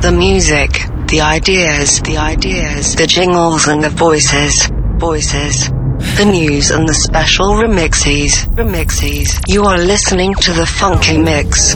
The music, the ideas, the ideas, the jingles and the voices, voices. The news and the special remixes, remixes. You are listening to the funky mix.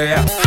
Maria.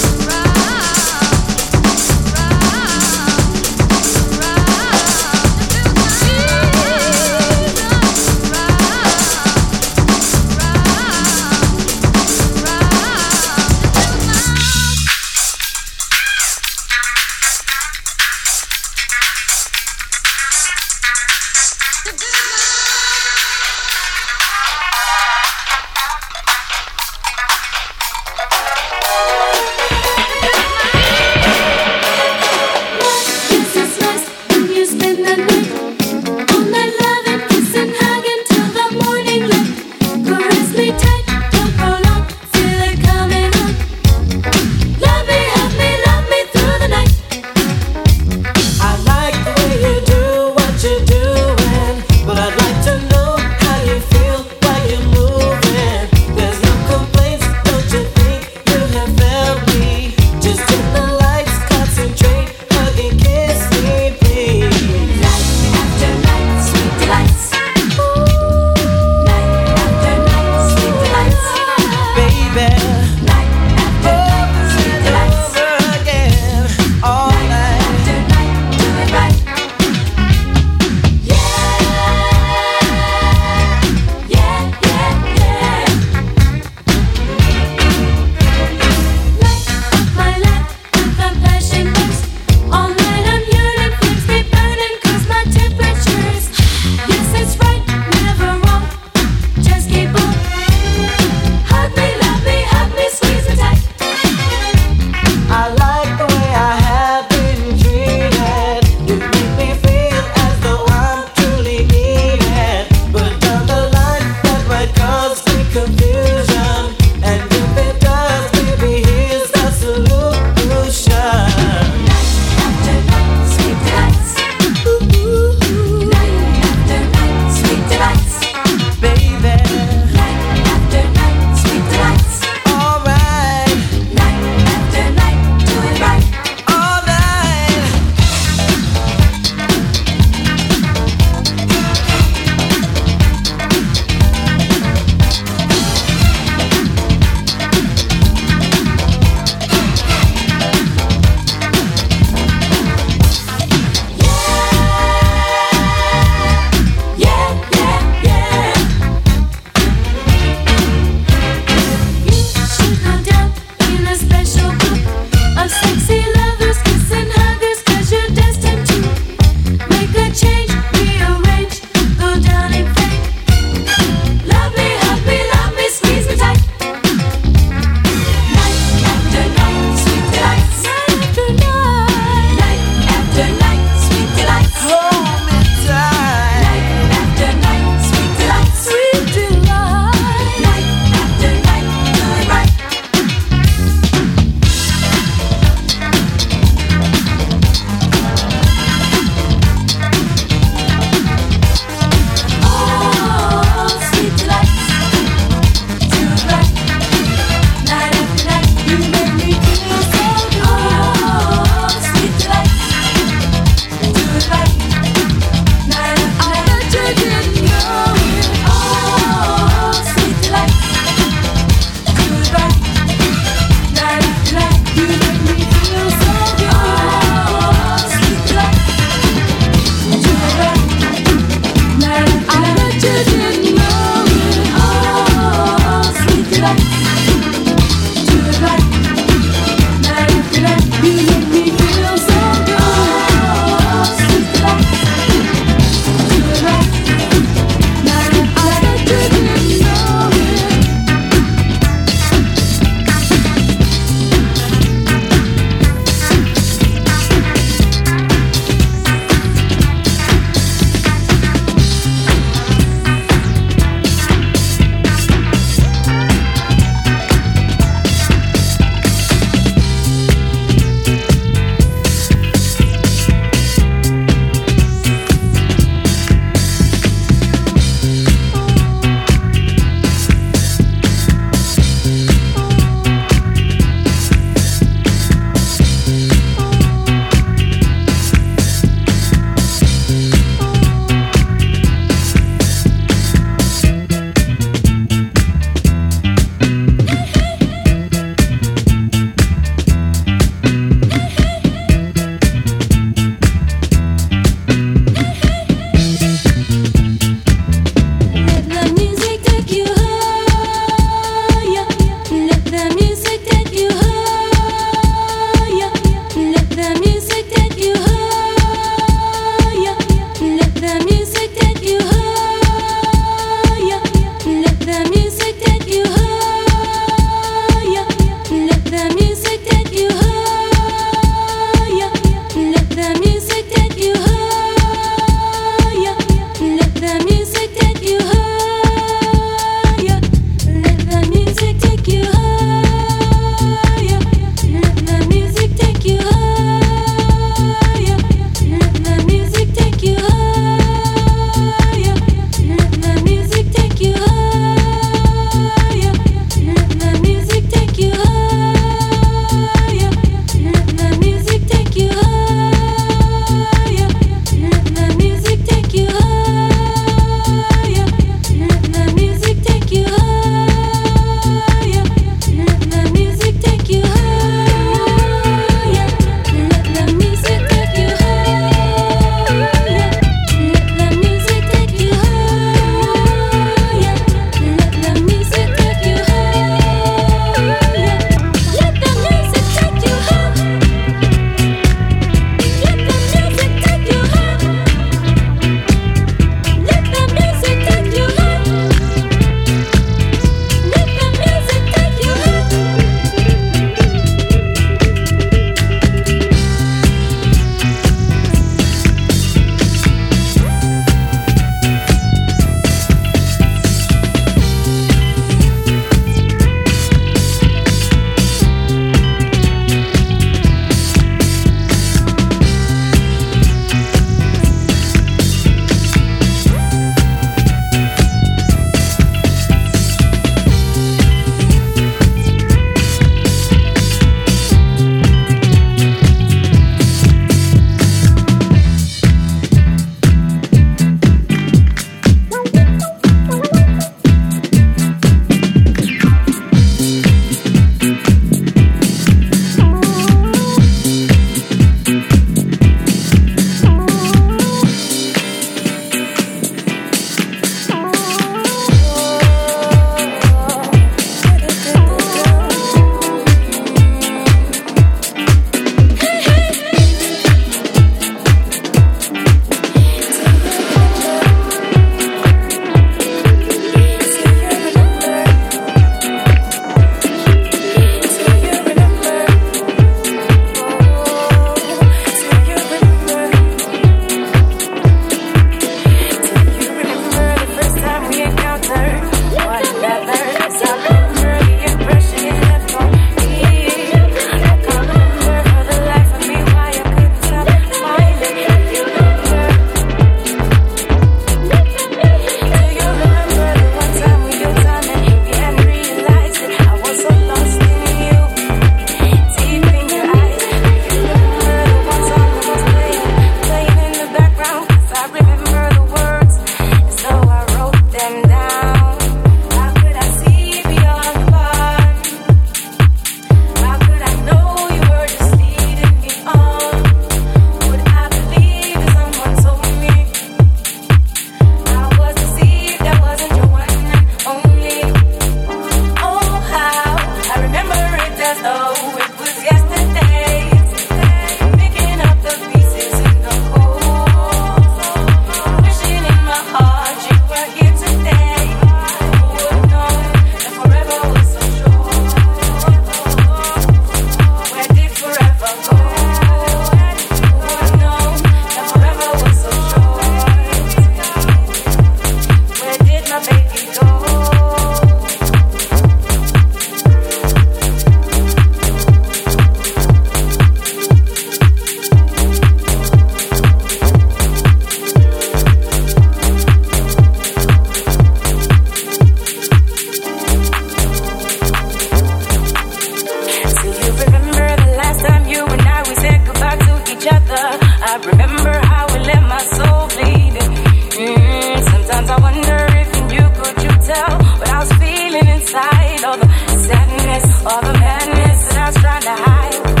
All the sadness, all the madness that I was trying to hide.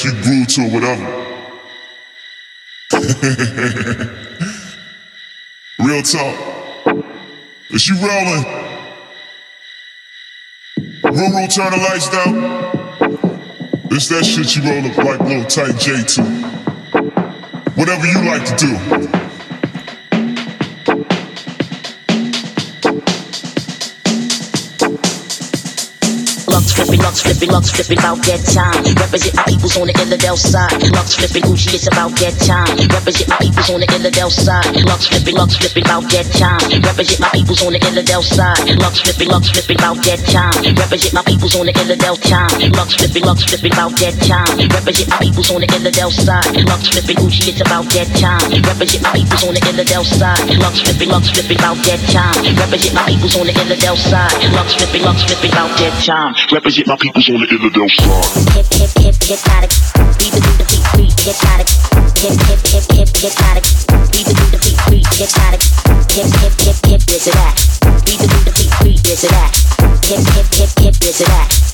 Minutes. You groove to whatever. Real talk. Is you rolling? Ruru, turn the lights down. It's that shit you roll up like little tight J2. Whatever you like to do. Lux flipping, about that time. Represent my peoples on the Illidale side. Lux flipping, Gucci, it's about that time. Represent my peoples on the Illidale side. Lux flipping, lux flipping, about that time. Represent my peoples on the Illidale side. Lux flipping, lux flipping, about that time. Represent my peoples on the Illidale time. Lux flipping, lux flipping, about that time. Represent my peoples on the Illidale side. Lux flipping, Gucci, it's about that time. Represent my peoples on the Illidale side. Lux flipping, lux flipping, about that time. Represent my peoples on the Illidale side. Lux flipping, lux flipping, about that time. Represent my peoples on the Illidale side. Hip hip hip hypnotic. The beat the beat hypnotic. Hip hip hip hip hypnotic. Beat the beat the beat hypnotic. Hip hip hip hip is it that? The beat the beat beat is it that? Hip hip hip hip is it that?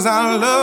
Cause our love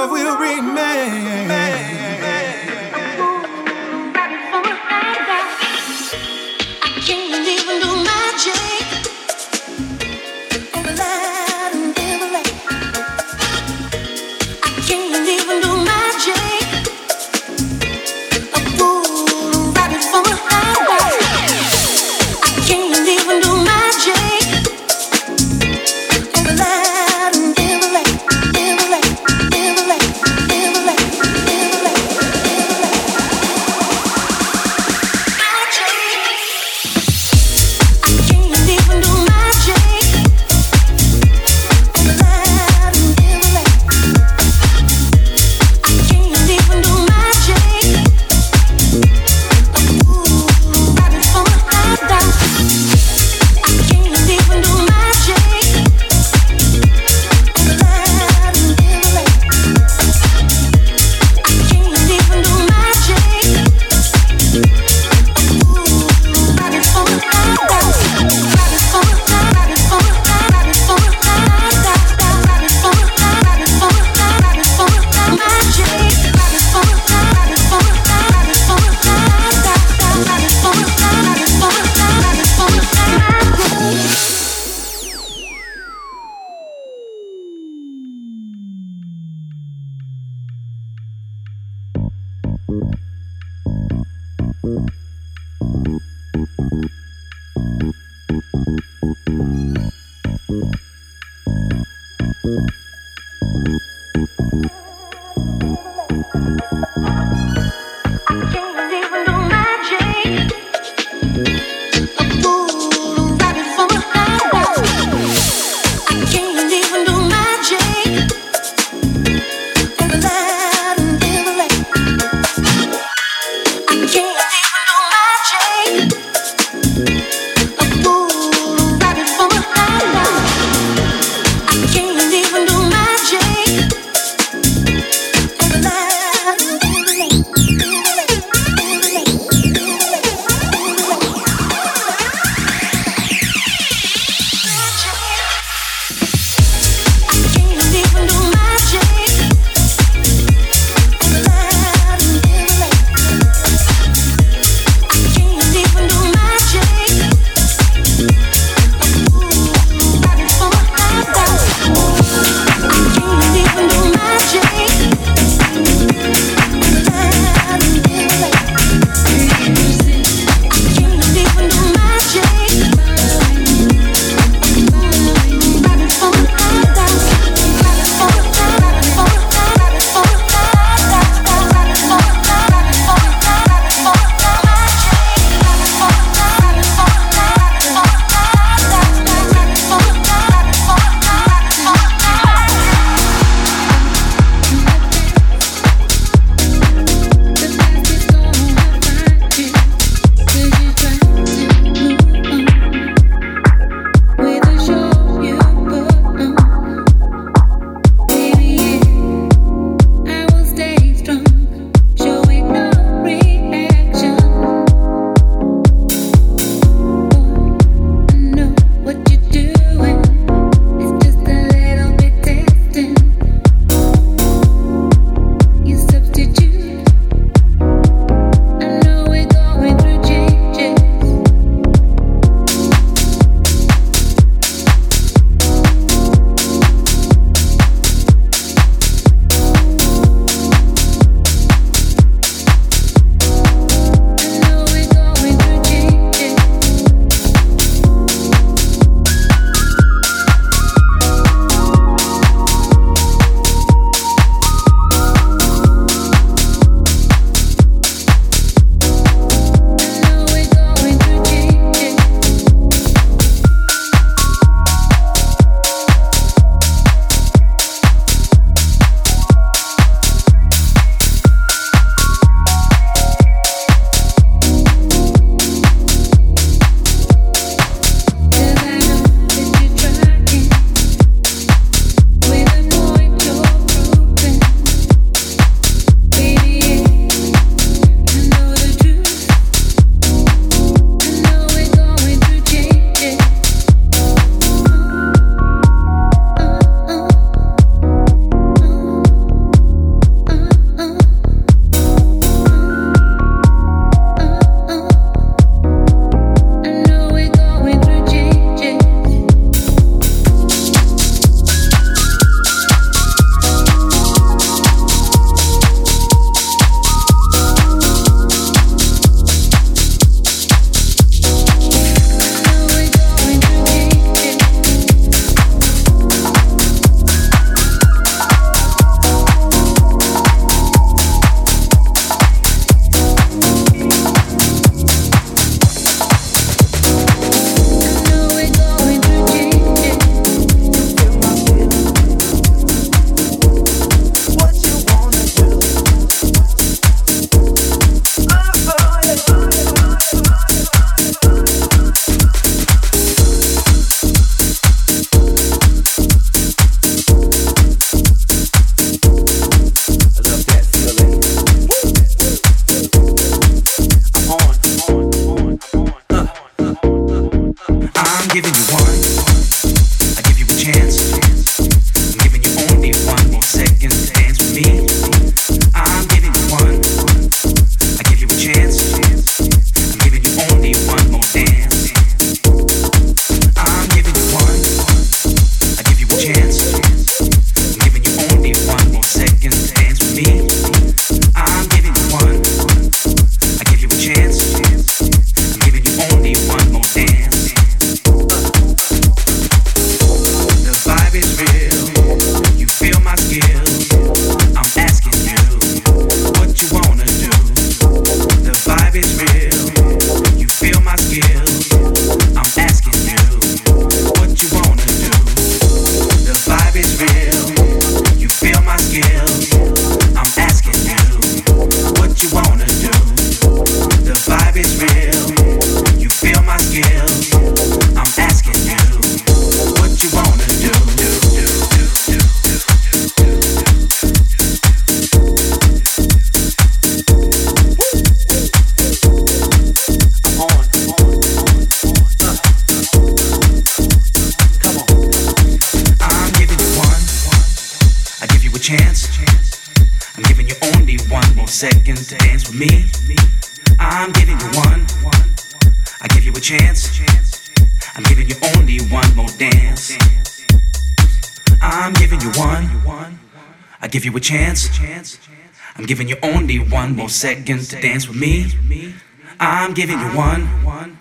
no seconds to dance with me. I'm giving you one.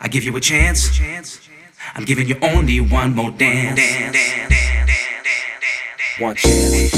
I give you a chance. I'm giving you only one more dance. One chance.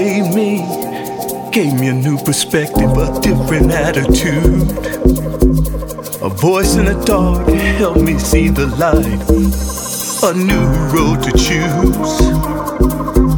gave me. Gave me a new perspective, a different attitude. A voice in the dark helped me see the light. A new road to choose.